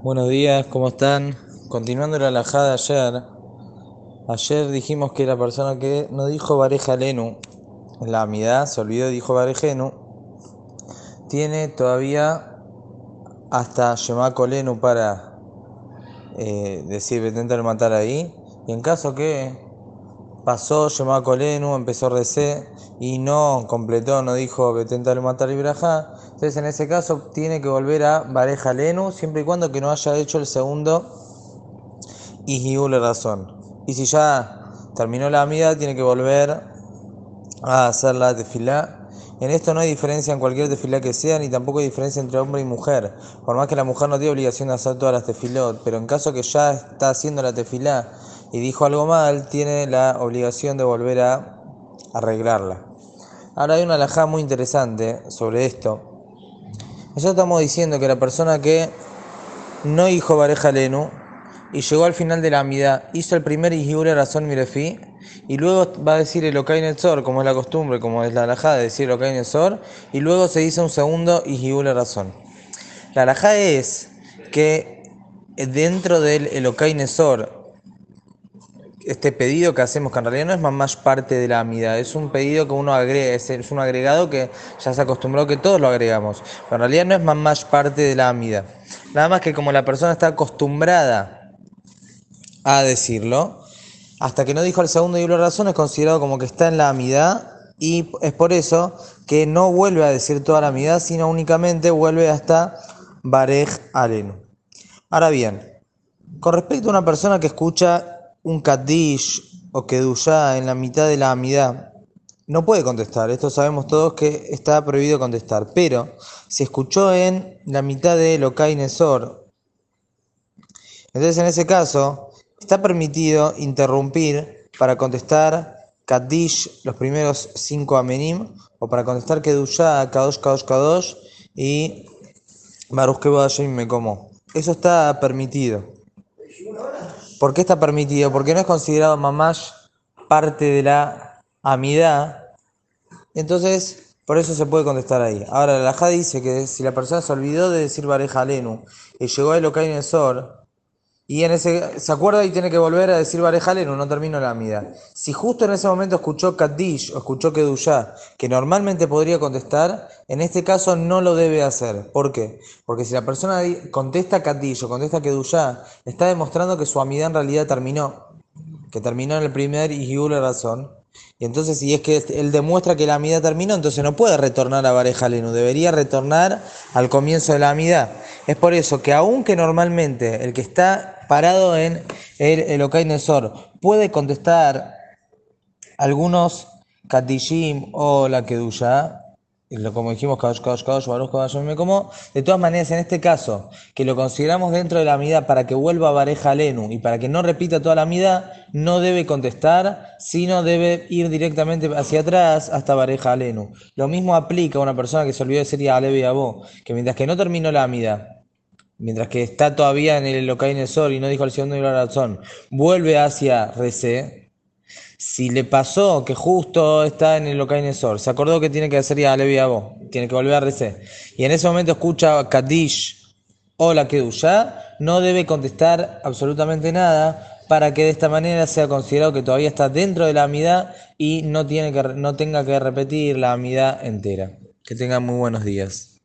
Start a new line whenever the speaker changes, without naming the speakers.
Buenos días, ¿cómo están? Continuando la alajada ayer, ayer dijimos que la persona que no dijo Bareja Lenu en la amidad, se olvidó y dijo Barejenu, tiene todavía hasta Shemako Lenu para eh, decir intentar matar ahí, y en caso que pasó Shemako Lenu, empezó a recé y no completó, no dijo Betentar matar y Brajá, entonces en ese caso tiene que volver a Bareja Lenu, siempre y cuando que no haya hecho el segundo y la razón. Y si ya terminó la amida, tiene que volver a hacer la tefilá. En esto no hay diferencia en cualquier tefilá que sea, ni tampoco hay diferencia entre hombre y mujer. Por más que la mujer no tiene obligación de hacer todas las tefilot, pero en caso que ya está haciendo la tefilá y dijo algo mal, tiene la obligación de volver a arreglarla. Ahora hay una alajá muy interesante sobre esto. Nosotros estamos diciendo que la persona que no dijo Bareja Lenu y llegó al final de la amida, hizo el primer Ijiure Razón Mirefi y luego va a decir el Okai Netzor, como es la costumbre, como es la alajá de decir el Okai Netzor, y luego se dice un segundo Ijiure Razón. La alajá es que dentro del Elokai Nezor este pedido que hacemos, que en realidad no es más parte de la amida, es un pedido que uno agrega, es, un agregado que ya se acostumbró que todos lo agregamos, pero en realidad no es más parte de la amida. Nada más que como la persona está acostumbrada a decirlo, hasta que no dijo el segundo y la razón es considerado como que está en la amida y es por eso que no vuelve a decir toda la amida, sino únicamente vuelve hasta Barej Alenu. Ahora bien, con respecto a una persona que escucha un Kaddish o Kedushá en la mitad de la Amidad, no puede contestar. Esto sabemos todos que está prohibido contestar. Pero si escuchó en la mitad de Lokai Nesor, entonces en ese caso está permitido interrumpir para contestar Kaddish, los primeros cinco Amenim, o para contestar Kedushá, Kadosh, Kadosh, Kadosh y Baruch me como. Eso está permitido. ¿Por qué está permitido? Porque no es considerado mamash parte de la amidad. Entonces, por eso se puede contestar ahí. Ahora, la Jada dice que si la persona se olvidó de decir Bareja Lenu y llegó a Elokai Nesor, y en ese, se acuerda y tiene que volver a decir Barejalenu, no termino la amida. Si justo en ese momento escuchó Kaddish o escuchó Kedushá, que normalmente podría contestar, en este caso no lo debe hacer. ¿Por qué? Porque si la persona contesta Kaddish o contesta Kedushá, está demostrando que su amida en realidad terminó. Que terminó en el primer y la razón. Y entonces, si es que él demuestra que la amida terminó, entonces no puede retornar a Barejalenu, debería retornar al comienzo de la amida. Es por eso que, aunque normalmente el que está parado en el Elokai Nesor, puede contestar algunos Katishim o la Kedusha, como dijimos, Kadosh, Kadosh, Kadosh, Baruch, Kadosh, me como. De todas maneras, en este caso, que lo consideramos dentro de la amida para que vuelva Bareja Lenu y para que no repita toda la amida, no debe contestar, sino debe ir directamente hacia atrás hasta Bareja Lenu. Lo mismo aplica a una persona que se olvidó de ser Alevi Abó, que mientras que no terminó la amida, mientras que está todavía en el Elokai Sol y no dijo el segundo y la razón, vuelve hacia Rece, si le pasó que justo está en el Elokai Sol, se acordó que tiene que hacer ya Levi tiene que volver a Rece, y en ese momento escucha Kadish o la Kedusha, no debe contestar absolutamente nada para que de esta manera sea considerado que todavía está dentro de la amidad y no, tiene que, no tenga que repetir la amidad entera. Que tengan muy buenos días.